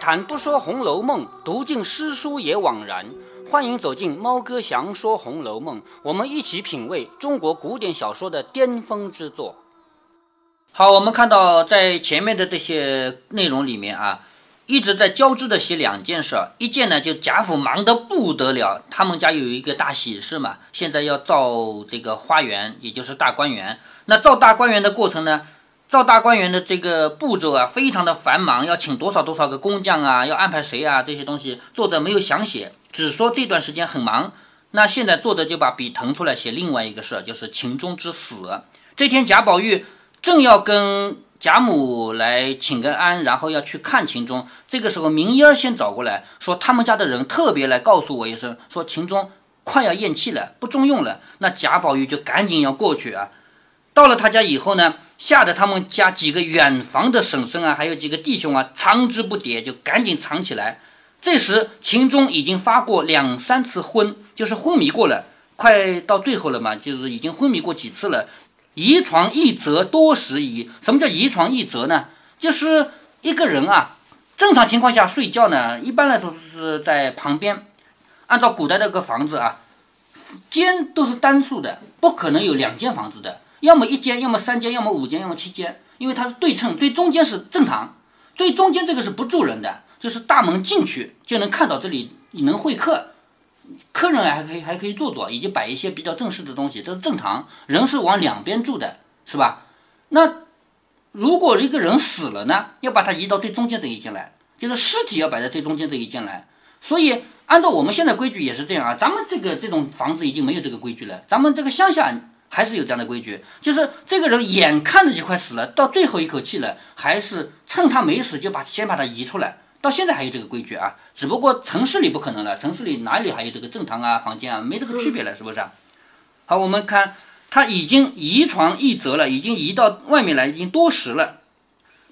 谈不说《红楼梦》，读尽诗书也枉然。欢迎走进猫哥祥说《红楼梦》，我们一起品味中国古典小说的巅峰之作。好，我们看到在前面的这些内容里面啊，一直在交织的写两件事。一件呢，就贾府忙得不得了，他们家有一个大喜事嘛，现在要造这个花园，也就是大观园。那造大观园的过程呢？造大观园的这个步骤啊，非常的繁忙，要请多少多少个工匠啊，要安排谁啊，这些东西作者没有详写，只说这段时间很忙。那现在作者就把笔腾出来写另外一个事，就是秦钟之死。这天贾宝玉正要跟贾母来请个安，然后要去看秦钟。这个时候明烟先找过来说，他们家的人特别来告诉我一声，说秦钟快要咽气了，不中用了。那贾宝玉就赶紧要过去啊。到了他家以后呢？吓得他们家几个远房的婶婶啊，还有几个弟兄啊，藏之不迭，就赶紧藏起来。这时秦钟已经发过两三次昏，就是昏迷过了，快到最后了嘛，就是已经昏迷过几次了。遗床一则多时矣。什么叫遗床一则呢？就是一个人啊，正常情况下睡觉呢，一般来说是在旁边。按照古代那个房子啊，间都是单数的，不可能有两间房子的。要么一间，要么三间，要么五间，要么七间，因为它是对称，最中间是正堂，最中间这个是不住人的，就是大门进去就能看到这里，你能会客，客人还可以还可以坐坐，以及摆一些比较正式的东西，这是正堂，人是往两边住的，是吧？那如果一个人死了呢，要把它移到最中间这一间来，就是尸体要摆在最中间这一间来，所以按照我们现在规矩也是这样啊，咱们这个这种房子已经没有这个规矩了，咱们这个乡下。还是有这样的规矩，就是这个人眼看着就快死了，到最后一口气了，还是趁他没死就把先把他移出来。到现在还有这个规矩啊，只不过城市里不可能了，城市里哪里还有这个正堂啊、房间啊，没这个区别了，是不是？好，我们看他已经移床一折了，已经移到外面来，已经多时了。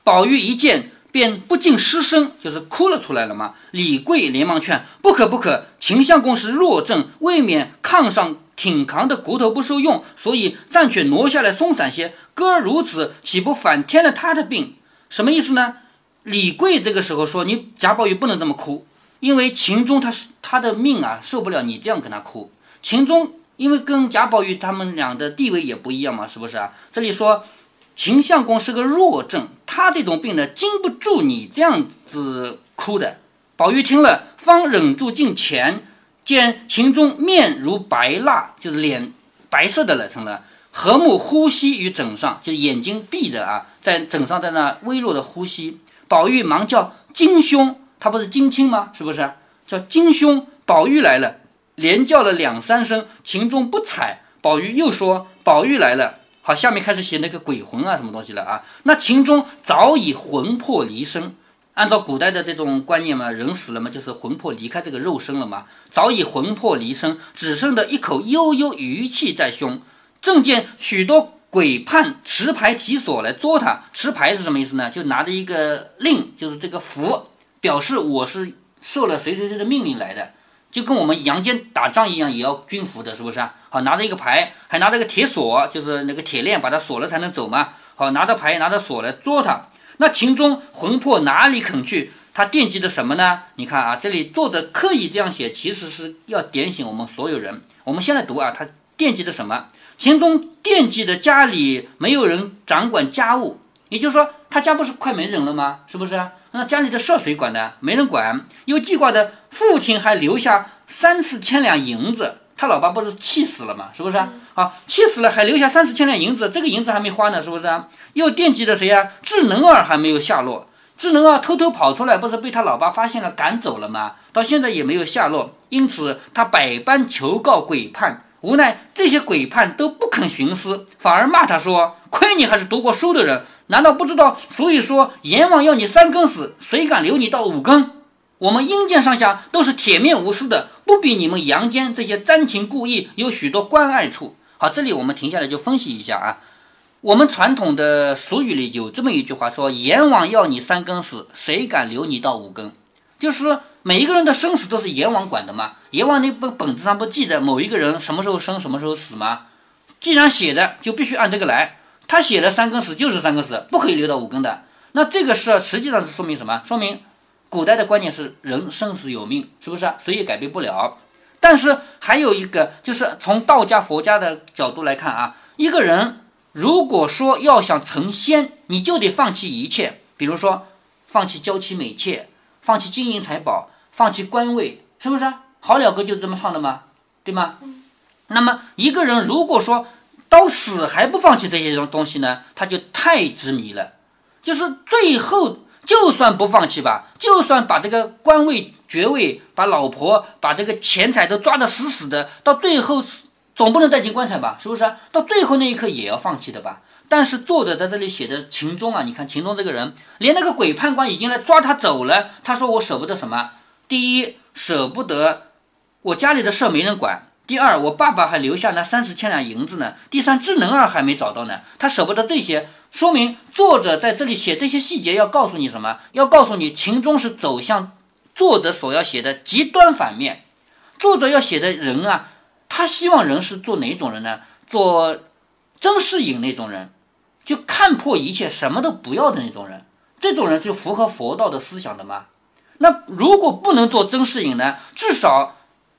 宝玉一见便不禁失声，就是哭了出来了嘛。李贵连忙劝：“不可不可，秦相公是弱症，未免炕上。”挺扛的骨头不受用，所以暂且挪下来松散些。哥如此，岂不反添了他的病？什么意思呢？李贵这个时候说：“你贾宝玉不能这么哭，因为秦钟他是他的命啊，受不了你这样跟他哭。秦钟因为跟贾宝玉他们俩的地位也不一样嘛，是不是啊？这里说秦相公是个弱症，他这种病呢，经不住你这样子哭的。宝玉听了，方忍住近前。见秦钟面如白蜡，就是脸白色的了，成了和睦呼吸于枕上，就是眼睛闭着啊，在枕上在那微弱的呼吸。宝玉忙叫金兄，他不是金青吗？是不是叫金兄？宝玉来了，连叫了两三声，秦钟不睬。宝玉又说宝玉来了，好，下面开始写那个鬼魂啊，什么东西了啊？那秦钟早已魂魄离身。按照古代的这种观念嘛，人死了嘛，就是魂魄离开这个肉身了嘛，早已魂魄离身，只剩的一口悠悠余气在胸。正见许多鬼判持牌提锁来捉他，持牌是什么意思呢？就拿着一个令，就是这个符，表示我是受了谁谁谁的命令来的，就跟我们阳间打仗一样，也要军服的，是不是啊？好，拿着一个牌，还拿着个铁锁，就是那个铁链把它锁了才能走嘛。好，拿着牌，拿着锁来捉他。那秦钟魂魄哪里肯去？他惦记着什么呢？你看啊，这里作者刻意这样写，其实是要点醒我们所有人。我们先来读啊，他惦记着什么？秦钟惦记着家里没有人掌管家务，也就是说，他家不是快没人了吗？是不是？那家里的事谁管呢？没人管，又记挂着父亲还留下三四千两银子。他老爸不是气死了吗？是不是啊？好，气死了还留下三四千两银子，这个银子还没花呢，是不是啊？又惦记着谁呀？智能儿还没有下落，智能儿偷偷跑出来，不是被他老爸发现了赶走了吗？到现在也没有下落，因此他百般求告鬼判，无奈这些鬼判都不肯徇私，反而骂他说：“亏你还是读过书的人，难道不知道？所以说阎王要你三更死，谁敢留你到五更？”我们阴间上下都是铁面无私的，不比你们阳间这些沾情故意有许多关爱处。好，这里我们停下来就分析一下啊。我们传统的俗语里有这么一句话，说阎王要你三更死，谁敢留你到五更？就是每一个人的生死都是阎王管的嘛。阎王那本本子上不记得某一个人什么时候生，什么时候死吗？既然写的，就必须按这个来。他写了三更死就是三更死，不可以留到五更的。那这个事实际上是说明什么？说明。古代的观念是人生死有命，是不是啊？谁也改变不了。但是还有一个，就是从道家、佛家的角度来看啊，一个人如果说要想成仙，你就得放弃一切，比如说放弃娇妻美妾，放弃金银财宝，放弃官位，是不是？好了歌就是这么唱的吗？对吗？那么一个人如果说到死还不放弃这些东东西呢，他就太执迷了，就是最后。就算不放弃吧，就算把这个官位、爵位、把老婆、把这个钱财都抓得死死的，到最后总不能带进棺材吧？是不是？到最后那一刻也要放弃的吧？但是作者在这里写的秦钟啊，你看秦钟这个人，连那个鬼判官已经来抓他走了，他说我舍不得什么？第一，舍不得我家里的事没人管。第二，我爸爸还留下那三十千两银子呢。第三，智能儿还没找到呢。他舍不得这些，说明作者在这里写这些细节要告诉你什么？要告诉你，秦钟是走向作者所要写的极端反面。作者要写的人啊，他希望人是做哪种人呢？做曾仕隐那种人，就看破一切，什么都不要的那种人。这种人就符合佛道的思想的吗？那如果不能做曾仕隐呢？至少。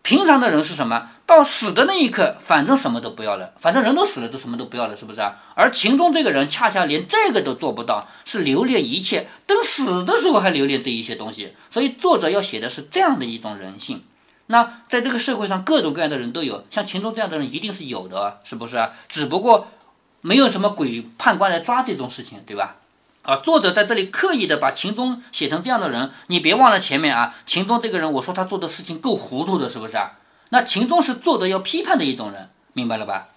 平常的人是什么？到死的那一刻，反正什么都不要了，反正人都死了，都什么都不要了，是不是啊？而秦钟这个人恰恰连这个都做不到，是留恋一切，等死的时候还留恋这一些东西。所以作者要写的是这样的一种人性。那在这个社会上，各种各样的人都有，像秦钟这样的人一定是有的，是不是啊？只不过没有什么鬼判官来抓这种事情，对吧？啊，作者在这里刻意的把秦钟写成这样的人，你别忘了前面啊，秦钟这个人，我说他做的事情够糊涂的，是不是啊？那秦钟是作者要批判的一种人，明白了吧？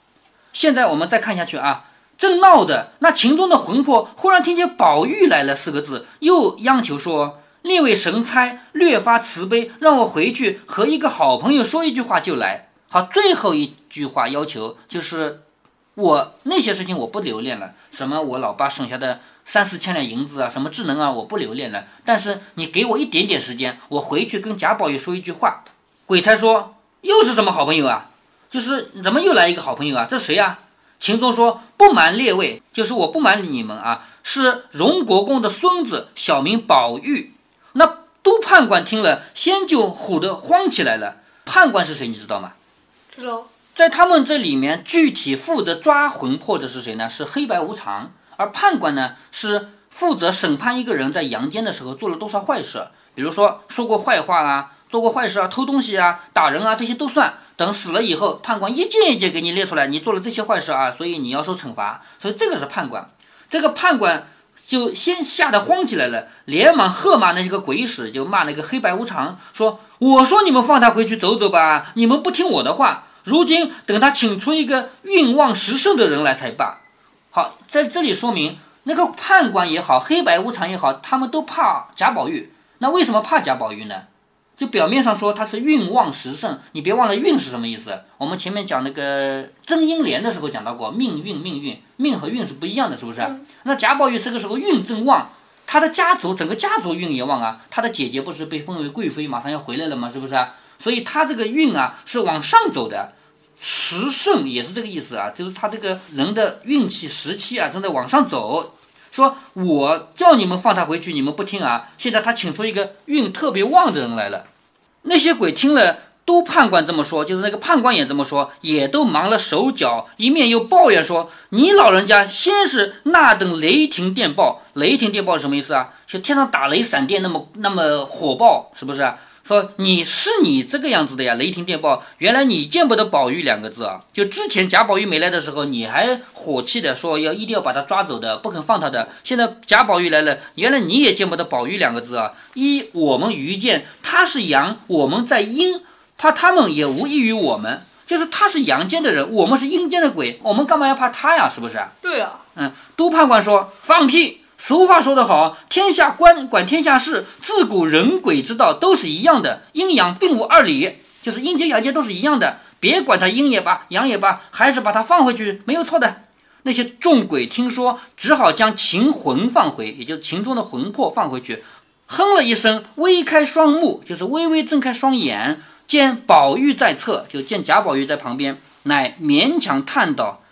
现在我们再看下去啊，正闹的那秦钟的魂魄忽然听见“宝玉来了”四个字，又央求说：“列位神差，略发慈悲，让我回去和一个好朋友说一句话就来。”好，最后一句话要求就是，我那些事情我不留恋了，什么我老爸剩下的。三四千两银子啊，什么智能啊，我不留恋了。但是你给我一点点时间，我回去跟贾宝玉说一句话。鬼差说：“又是什么好朋友啊？就是怎么又来一个好朋友啊？这谁呀？”秦钟说：“不瞒列位，就是我不瞒你们啊，是荣国公的孙子，小名宝玉。”那都判官听了，先就唬得慌起来了。判官是谁？你知道吗？知道。在他们这里面，具体负责抓魂魄的是谁呢？是黑白无常。而判官呢，是负责审判一个人在阳间的时候做了多少坏事，比如说说过坏话啊，做过坏事啊，偷东西啊，打人啊，这些都算。等死了以后，判官一件一件给你列出来，你做了这些坏事啊，所以你要受惩罚。所以这个是判官，这个判官就先吓得慌起来了，连忙喝骂那些个鬼使，就骂那个黑白无常，说：“我说你们放他回去走走吧，你们不听我的话，如今等他请出一个运旺时盛的人来才罢。”好，在这里说明那个判官也好，黑白无常也好，他们都怕贾宝玉。那为什么怕贾宝玉呢？就表面上说他是运旺时盛，你别忘了运是什么意思。我们前面讲那个曾英莲的时候讲到过，命运命运命和运是不一样的，是不是？那贾宝玉这个时候运正旺，他的家族整个家族运也旺啊。他的姐姐不是被封为贵妃，马上要回来了吗？是不是？所以他这个运啊是往上走的。时盛也是这个意思啊，就是他这个人的运气时期啊正在往上走。说我叫你们放他回去，你们不听啊。现在他请出一个运特别旺的人来了。那些鬼听了，都判官这么说，就是那个判官也这么说，也都忙了手脚，一面又抱怨说：“你老人家先是那等雷霆电报，雷霆电报什么意思啊？就天上打雷闪电那么那么火爆，是不是？”说你是你这个样子的呀，雷霆电报，原来你见不得宝玉两个字啊！就之前贾宝玉没来的时候，你还火气的说要一定要把他抓走的，不肯放他的。现在贾宝玉来了，原来你也见不得宝玉两个字啊！一我们愚见他是阳，我们在阴，怕他们也无异于我们，就是他是阳间的人，我们是阴间的鬼，我们干嘛要怕他呀？是不是？对啊。嗯，都判官说放屁。俗话说得好，天下官管天下事，自古人鬼之道都是一样的，阴阳并无二理，就是阴间阳间都是一样的，别管他阴也罢，阳也罢，还是把他放回去没有错的。那些众鬼听说，只好将秦魂放回，也就是秦钟的魂魄放回去，哼了一声，微开双目，就是微微睁开双眼，见宝玉在侧，就见贾宝玉在旁边，乃勉强叹道：“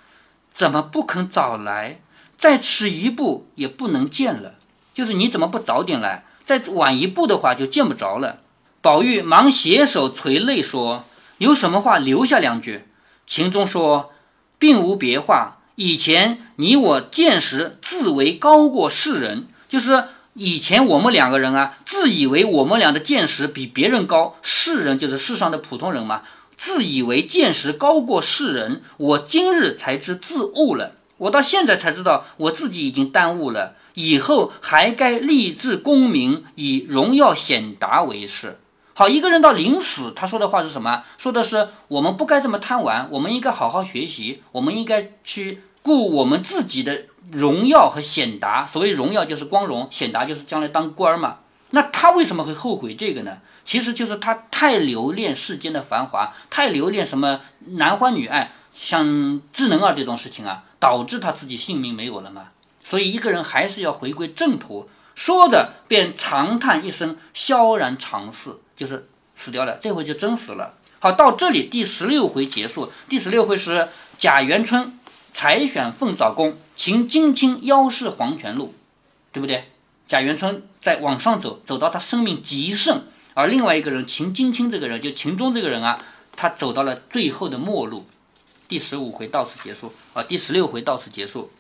怎么不肯早来？”再迟一步也不能见了，就是你怎么不早点来？再晚一步的话就见不着了。宝玉忙携手垂泪说：“有什么话留下两句。”秦钟说：“并无别话。以前你我见识自为高过世人，就是以前我们两个人啊，自以为我们俩的见识比别人高。世人就是世上的普通人嘛，自以为见识高过世人。我今日才知自误了，我到现在才知道我自己已经耽误了。以后还该立志功名，以荣耀显达为事。”好，一个人到临死，他说的话是什么？说的是我们不该这么贪玩，我们应该好好学习，我们应该去顾我们自己的荣耀和显达。所谓荣耀就是光荣，显达就是将来当官嘛。那他为什么会后悔这个呢？其实就是他太留恋世间的繁华，太留恋什么男欢女爱，像智能啊这种事情啊，导致他自己性命没有了嘛。所以一个人还是要回归正途。说着便长叹一声，萧然长逝。就是死掉了，这回就真死了。好，到这里第十六回结束。第十六回是贾元春采选凤藻宫，秦金青邀视黄泉路，对不对？贾元春在往上走，走到他生命极盛，而另外一个人秦金青这个人，就秦钟这个人啊，他走到了最后的末路。第十五回到此结束啊，第十六回到此结束。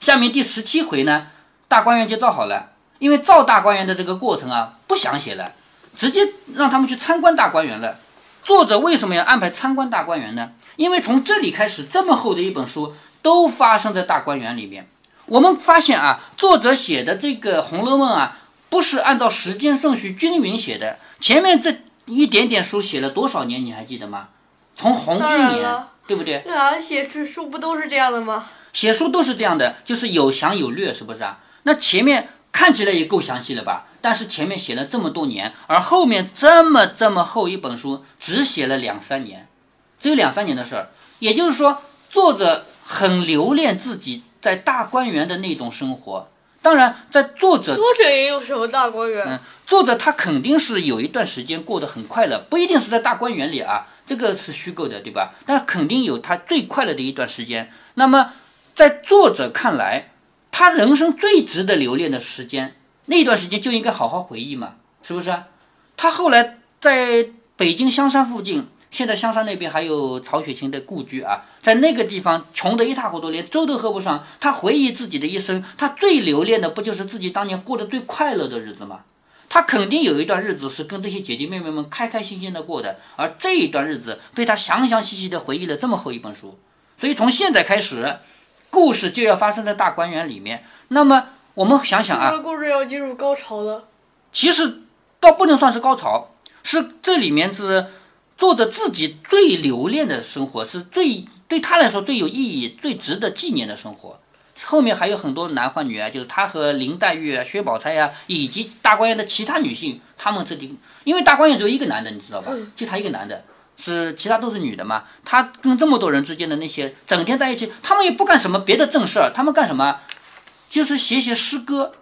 下面第十七回呢，大观园就造好了，因为造大观园的这个过程啊，不想写了。直接让他们去参观大观园了。作者为什么要安排参观大观园呢？因为从这里开始，这么厚的一本书都发生在大观园里面。我们发现啊，作者写的这个《红楼梦》啊，不是按照时间顺序均匀写的。前面这一点点书写了多少年，你还记得吗？从红一年，对不对？对啊，写书书不都是这样的吗？写书都是这样的，就是有详有略，是不是啊？那前面看起来也够详细了吧？但是前面写了这么多年，而后面这么这么厚一本书，只写了两三年，只有两三年的事儿。也就是说，作者很留恋自己在大观园的那种生活。当然，在作者作者也有什么大观园？嗯，作者他肯定是有一段时间过得很快乐，不一定是在大观园里啊，这个是虚构的，对吧？但肯定有他最快乐的一段时间。那么，在作者看来，他人生最值得留恋的时间。那段时间就应该好好回忆嘛，是不是？他后来在北京香山附近，现在香山那边还有曹雪芹的故居啊，在那个地方穷得一塌糊涂，连粥都喝不上。他回忆自己的一生，他最留恋的不就是自己当年过得最快乐的日子吗？他肯定有一段日子是跟这些姐姐妹妹们开开心心的过的，而这一段日子被他详详细细的回忆了这么厚一本书。所以从现在开始，故事就要发生在大观园里面。那么。我们想想啊，故事要进入高潮了。其实倒不能算是高潮，是这里面是作者自己最留恋的生活，是最对他来说最有意义、最值得纪念的生活。后面还有很多男欢女爱，就是他和林黛玉、啊、薛宝钗呀，以及大观园的其他女性，他们这里因为大观园只有一个男的，你知道吧？就他一个男的，是其他都是女的嘛。他跟这么多人之间的那些整天在一起，他们也不干什么别的正事儿，他们干什么？就是写写诗歌，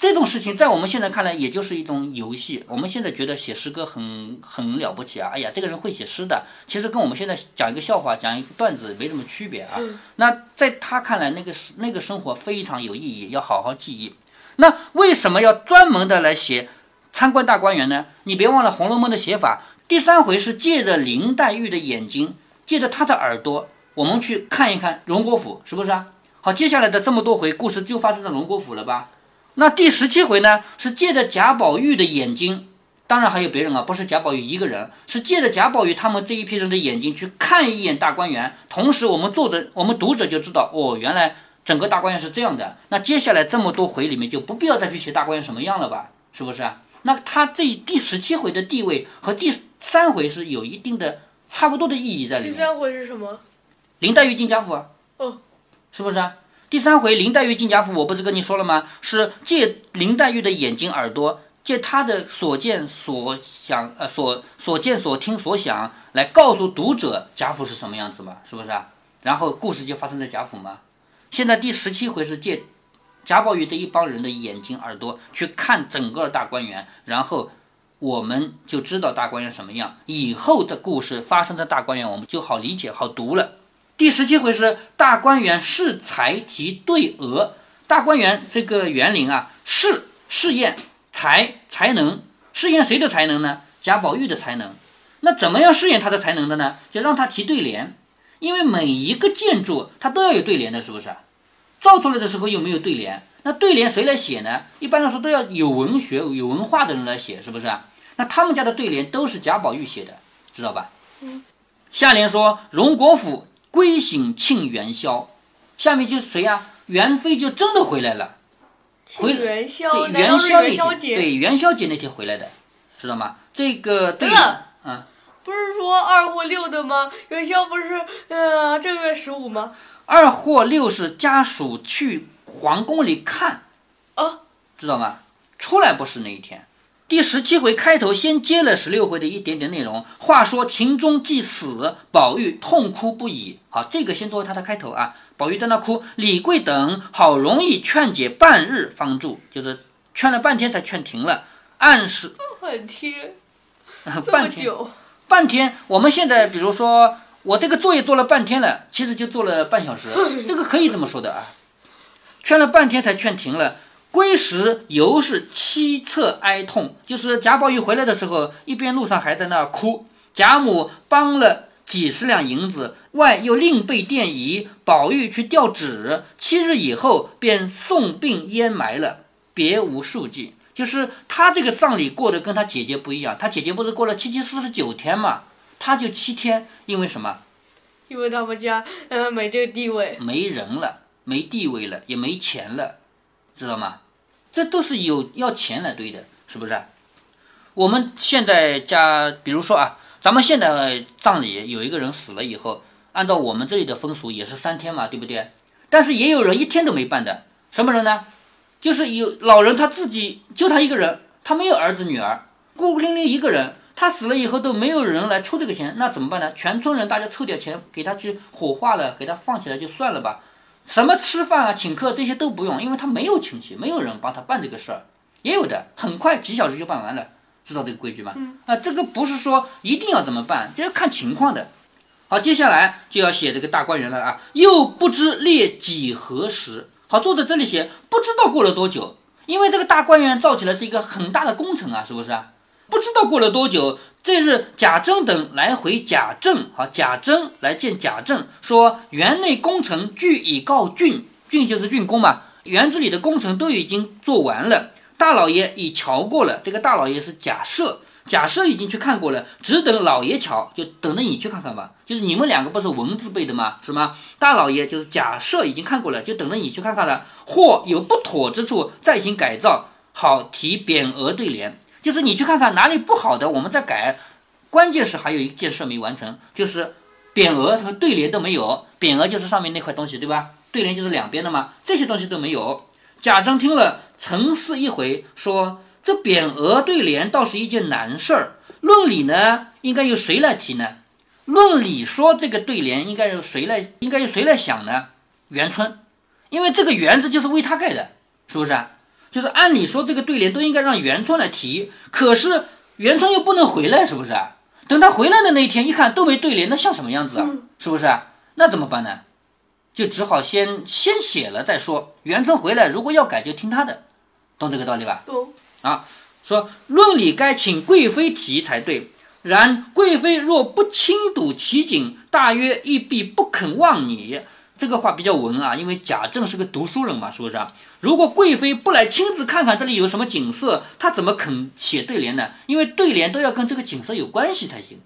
这种事情在我们现在看来，也就是一种游戏。我们现在觉得写诗歌很很了不起啊！哎呀，这个人会写诗的，其实跟我们现在讲一个笑话、讲一个段子没什么区别啊。那在他看来，那个那个生活非常有意义，要好好记忆。那为什么要专门的来写参观大观园呢？你别忘了《红楼梦》的写法，第三回是借着林黛玉的眼睛，借着她的耳朵，我们去看一看荣国府，是不是啊？好，接下来的这么多回故事就发生在荣国府了吧？那第十七回呢？是借着贾宝玉的眼睛，当然还有别人啊，不是贾宝玉一个人，是借着贾宝玉他们这一批人的眼睛去看一眼大观园。同时，我们作者、我们读者就知道，哦，原来整个大观园是这样的。那接下来这么多回里面就不必要再去写大观园什么样了吧？是不是啊？那他这第十七回的地位和第三回是有一定的差不多的意义在里面。第三回是什么？林黛玉进贾府啊。哦。是不是啊？第三回林黛玉进贾府，我不是跟你说了吗？是借林黛玉的眼睛、耳朵，借她的所见所想，呃，所所见所听所想，来告诉读者贾府是什么样子嘛？是不是啊？然后故事就发生在贾府嘛。现在第十七回是借贾宝玉这一帮人的眼睛、耳朵去看整个大观园，然后我们就知道大观园什么样。以后的故事发生在大观园，我们就好理解、好读了。第十七回是大观园试才题对额，大观园这个园林啊，试试验才才能试验谁的才能呢？贾宝玉的才能。那怎么样试验他的才能的呢？就让他提对联，因为每一个建筑它都要有对联的，是不是？造出来的时候又没有对联，那对联谁来写呢？一般来说都要有文学、有文化的人来写，是不是？那他们家的对联都是贾宝玉写的，知道吧？嗯。下联说荣国府归省庆元宵，下面就是谁啊？元妃就真的回来了。回元宵，对元宵那天，节？对元宵节那天回来的，知道吗？这个对嗯，不是说二或六的吗？元宵不是呃正月十五吗？二或六是家属去皇宫里看，啊，知道吗？出来不是那一天。第十七回开头先接了十六回的一点点内容。话说秦钟既死，宝玉痛哭不已。好，这个先作为他的开头啊。宝玉在那哭，李贵等好容易劝解半日方住，就是劝了半天才劝停了。暗示半天 半天，半天，我们现在比如说我这个作业做了半天了，其实就做了半小时，这个可以这么说的啊。劝了半天才劝停了。归时犹是凄恻哀痛，就是贾宝玉回来的时候，一边路上还在那儿哭。贾母帮了几十两银子，外又另备奠仪，宝玉去吊纸，七日以后便送殡淹埋了，别无数计。就是他这个葬礼过得跟他姐姐不一样，他姐姐不是过了七七四十九天嘛，他就七天，因为什么？因为他们家嗯没这个地位。没人了，没地位了，也没钱了，知道吗？这都是有要钱来堆的，是不是？我们现在家，比如说啊，咱们现在葬礼有一个人死了以后，按照我们这里的风俗也是三天嘛，对不对？但是也有人一天都没办的，什么人呢？就是有老人他自己就他一个人，他没有儿子女儿，孤孤零零一个人，他死了以后都没有人来出这个钱，那怎么办呢？全村人大家凑点钱给他去火化了，给他放起来就算了吧。什么吃饭啊、请客这些都不用，因为他没有亲戚，没有人帮他办这个事儿。也有的很快几小时就办完了，知道这个规矩吗？啊，这个不是说一定要怎么办，这要看情况的。好，接下来就要写这个大观园了啊，又不知列几何时。好，作者这里写不知道过了多久，因为这个大观园造起来是一个很大的工程啊，是不是啊？不知道过了多久，这日贾政等来回贾政，好，贾政来见贾政，说园内工程俱已告竣，竣就是竣工嘛，园子里的工程都已经做完了，大老爷已瞧过了，这个大老爷是贾赦，贾赦已经去看过了，只等老爷瞧，就等着你去看看吧，就是你们两个不是文字辈的吗？是吗？大老爷就是贾赦已经看过了，就等着你去看看了，或有不妥之处，再行改造，好提匾额对联。就是你去看看哪里不好的，我们再改。关键是还有一件事没完成，就是匾额和对联都没有。匾额就是上面那块东西，对吧？对联就是两边的嘛，这些东西都没有。贾政听了，沉思一回，说：“这匾额对联倒是一件难事儿。论理呢，应该由谁来提呢？论理说这个对联应该由谁来，应该由谁来想呢？元春，因为这个园子就是为他盖的，是不是啊？就是按理说这个对联都应该让元春来提，可是元春又不能回来，是不是啊？等他回来的那一天，一看都没对联，那像什么样子啊？是不是啊？那怎么办呢？就只好先先写了再说。元春回来，如果要改，就听他的，懂这个道理吧？懂。啊，说论理该请贵妃提才对，然贵妃若不亲睹其景，大约亦必不肯忘你。这个话比较文啊，因为贾政是个读书人嘛，是不是啊？如果贵妃不来亲自看看这里有什么景色，她怎么肯写对联呢？因为对联都要跟这个景色有关系才行。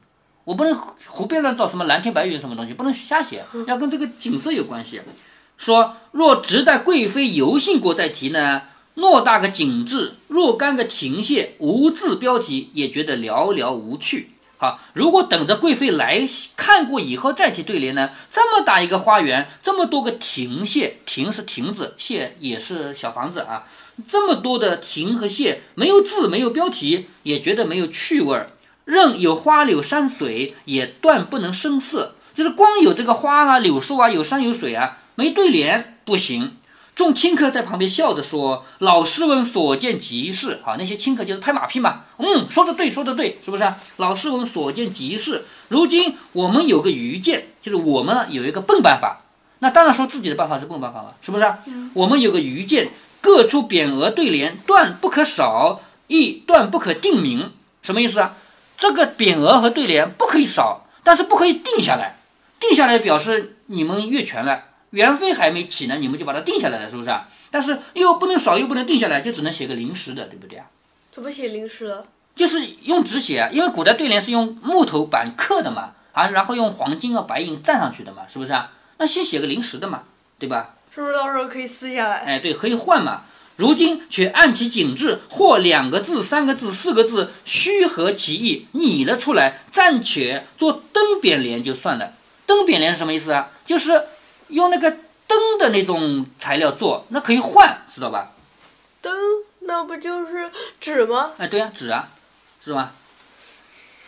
我不能胡编乱造什么蓝天白云什么东西，不能瞎写，要跟这个景色有关系。说若只待贵妃游幸过再提呢，偌大个景致，若干个亭榭，无字标题，也觉得寥寥无趣。好，如果等着贵妃来看过以后再提对联呢？这么大一个花园，这么多个亭榭，亭是亭子，榭也是小房子啊。这么多的亭和榭，没有字，没有标题，也觉得没有趣味儿。任有花柳山水，也断不能生色。就是光有这个花啊、柳树啊、有山有水啊，没对联不行。众亲客在旁边笑着说：“老师文所见即是。”啊，那些亲客就是拍马屁嘛。嗯，说的对，说的对，是不是啊？老师文所见即是。如今我们有个愚见，就是我们有一个笨办法。那当然说自己的办法是笨办法了，是不是啊？我们有个愚见，各出匾额对联，断不可少，亦断不可定名。什么意思啊？这个匾额和对联不可以少，但是不可以定下来。定下来表示你们越权了，原费还没起呢，你们就把它定下来了，是不是啊？但是又不能少，又不能定下来，就只能写个临时的，对不对啊？怎么写临时的？就是用纸写，因为古代对联是用木头板刻的嘛，啊，然后用黄金啊、白银蘸上去的嘛，是不是啊？那先写个临时的嘛，对吧？是不是到时候可以撕下来？哎，对，可以换嘛。如今却按其景致，或两个字、三个字、四个字，虚合其意，拟了出来，暂且做灯匾联就算了。灯匾联是什么意思啊？就是用那个灯的那种材料做，那可以换，知道吧？灯那不就是纸吗？哎，对呀、纸啊，是吗？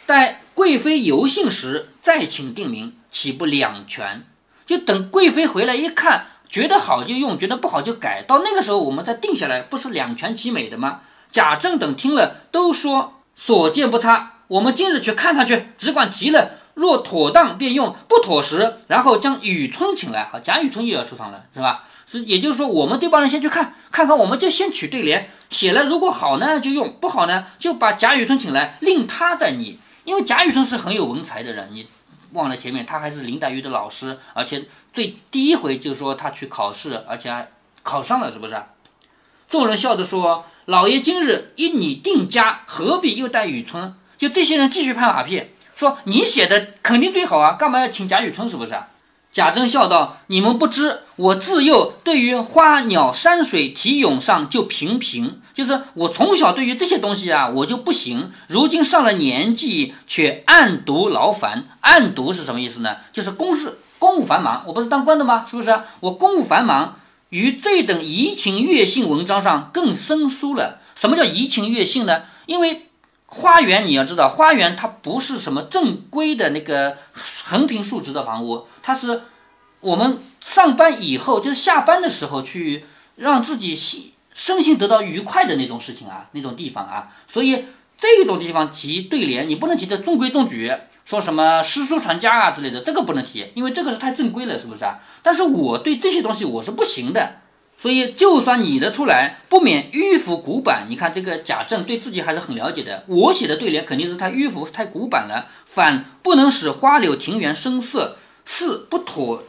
待贵妃游幸时再请定名，岂不两全？就等贵妃回来一看，觉得好就用，觉得不好就改，到那个时候我们再定下来，不是两全其美的吗？贾政等听了都说所见不差，我们今日去看看去，只管提了。若妥当便用，不妥时，然后将雨村请来。好，贾雨村又要出场了，是吧？是，也就是说，我们这帮人先去看看看，我们就先取对联写了，如果好呢就用，不好呢就把贾雨村请来，令他再拟。因为贾雨村是很有文才的人，你忘了前面他还是林黛玉的老师，而且最第一回就说他去考试，而且还考上了，是不是？众人笑着说：“老爷今日一拟定家，何必又带雨村？”就这些人继续拍马屁。说你写的肯定最好啊，干嘛要请贾雨村？是不是？贾珍笑道：“你们不知，我自幼对于花鸟山水题咏上就平平，就是我从小对于这些东西啊，我就不行。如今上了年纪，却暗读劳烦。暗读是什么意思呢？就是公事公务繁忙。我不是当官的吗？是不是？我公务繁忙，于这等怡情悦性文章上更生疏了。什么叫怡情悦性呢？因为。”花园你要知道，花园它不是什么正规的那个横平竖直的房屋，它是我们上班以后就是下班的时候去让自己心身心得到愉快的那种事情啊，那种地方啊。所以这种地方提对联，你不能提的中规中矩，说什么诗书传家啊之类的，这个不能提，因为这个是太正规了，是不是啊？但是我对这些东西我是不行的。所以，就算拟得出来，不免迂腐古板。你看这个贾政对自己还是很了解的。我写的对联肯定是太迂腐、太古板了，反不能使花柳庭园生色，四不妥，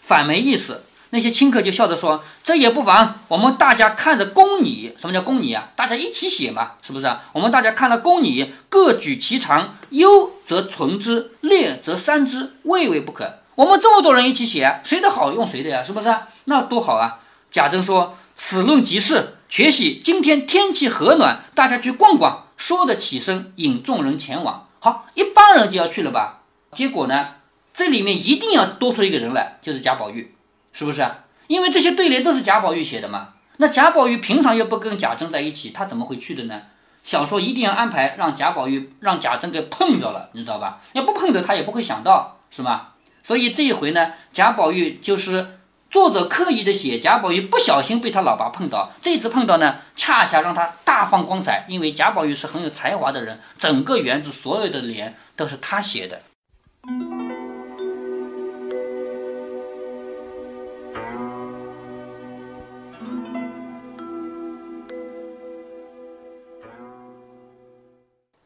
反没意思。那些清客就笑着说：“这也不妨，我们大家看着公你。什么叫公你啊？大家一起写嘛，是不是？我们大家看了公你，各举其长，优则存之，劣则删之，未为不可。我们这么多人一起写，谁的好用谁的呀，是不是？那多好啊！”贾珍说：“此论极是，且喜今天天气和暖，大家去逛逛。”说的起身，引众人前往。好，一帮人就要去了吧？结果呢，这里面一定要多出一个人来，就是贾宝玉，是不是？因为这些对联都是贾宝玉写的嘛。那贾宝玉平常又不跟贾珍在一起，他怎么会去的呢？小说一定要安排让贾宝玉让贾珍给碰着了，你知道吧？要不碰着他也不会想到，是吗？所以这一回呢，贾宝玉就是。作者刻意的写贾宝玉不小心被他老爸碰到，这次碰到呢，恰恰让他大放光彩。因为贾宝玉是很有才华的人，整个园子所有的联都是他写的。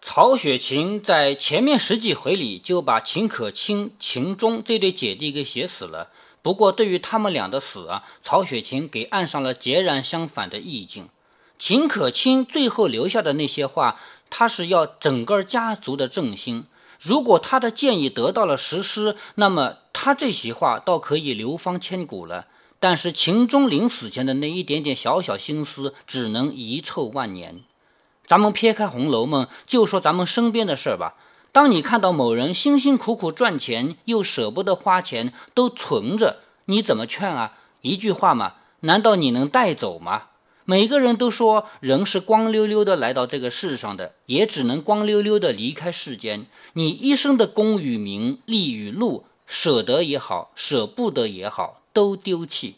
曹雪芹在前面十几回里就把秦可卿、秦钟这对姐弟给写死了。不过，对于他们俩的死啊，曹雪芹给按上了截然相反的意境。秦可卿最后留下的那些话，他是要整个家族的振兴。如果他的建议得到了实施，那么他这些话倒可以流芳千古了。但是秦钟临死前的那一点点小小心思，只能遗臭万年。咱们撇开《红楼梦》，就说咱们身边的事儿吧。当你看到某人辛辛苦苦赚钱，又舍不得花钱，都存着，你怎么劝啊？一句话嘛，难道你能带走吗？每个人都说人是光溜溜的来到这个世上的，也只能光溜溜的离开世间。你一生的功与名、利与禄，舍得也好，舍不得也好，都丢弃。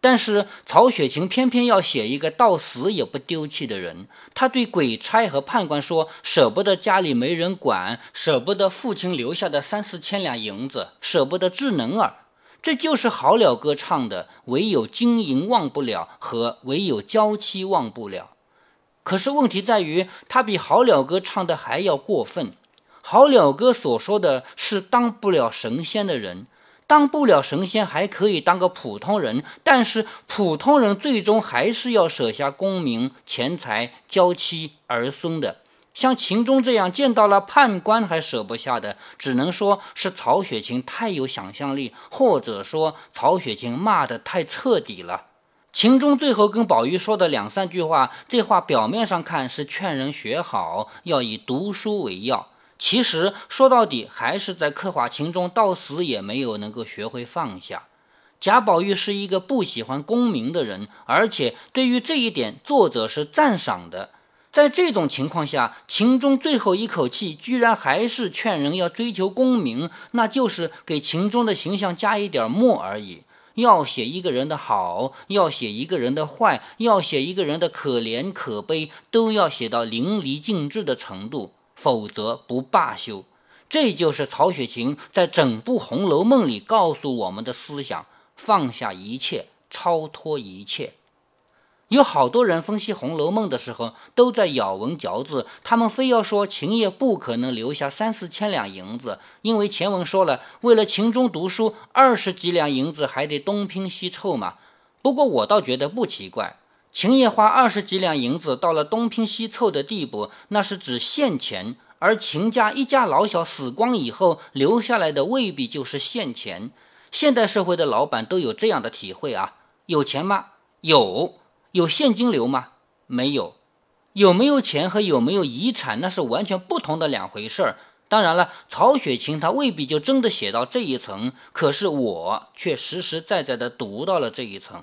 但是曹雪芹偏偏要写一个到死也不丢弃的人。他对鬼差和判官说：“舍不得家里没人管，舍不得父亲留下的三四千两银子，舍不得智能儿。”这就是好了歌唱的“唯有金银忘不了”和“唯有娇妻忘不了”。可是问题在于，他比好了哥唱的还要过分。好了哥所说的是当不了神仙的人，当不了神仙还可以当个普通人，但是普通人最终还是要舍下功名、钱财、娇妻儿孙的。像秦钟这样见到了判官还舍不下的，只能说是曹雪芹太有想象力，或者说曹雪芹骂得太彻底了。秦钟最后跟宝玉说的两三句话，这话表面上看是劝人学好，要以读书为要，其实说到底还是在刻画秦钟到死也没有能够学会放下。贾宝玉是一个不喜欢功名的人，而且对于这一点，作者是赞赏的。在这种情况下，秦钟最后一口气居然还是劝人要追求功名，那就是给秦钟的形象加一点墨而已。要写一个人的好，要写一个人的坏，要写一个人的可怜可悲，都要写到淋漓尽致的程度，否则不罢休。这就是曹雪芹在整部《红楼梦》里告诉我们的思想：放下一切，超脱一切。有好多人分析《红楼梦》的时候，都在咬文嚼字。他们非要说秦业不可能留下三四千两银子，因为前文说了，为了秦钟读书，二十几两银子还得东拼西凑嘛。不过我倒觉得不奇怪，秦业花二十几两银子到了东拼西凑的地步，那是指现钱；而秦家一家老小死光以后留下来的，未必就是现钱。现代社会的老板都有这样的体会啊，有钱吗？有。有现金流吗？没有。有没有钱和有没有遗产，那是完全不同的两回事儿。当然了，曹雪芹他未必就真的写到这一层，可是我却实实在在的读到了这一层。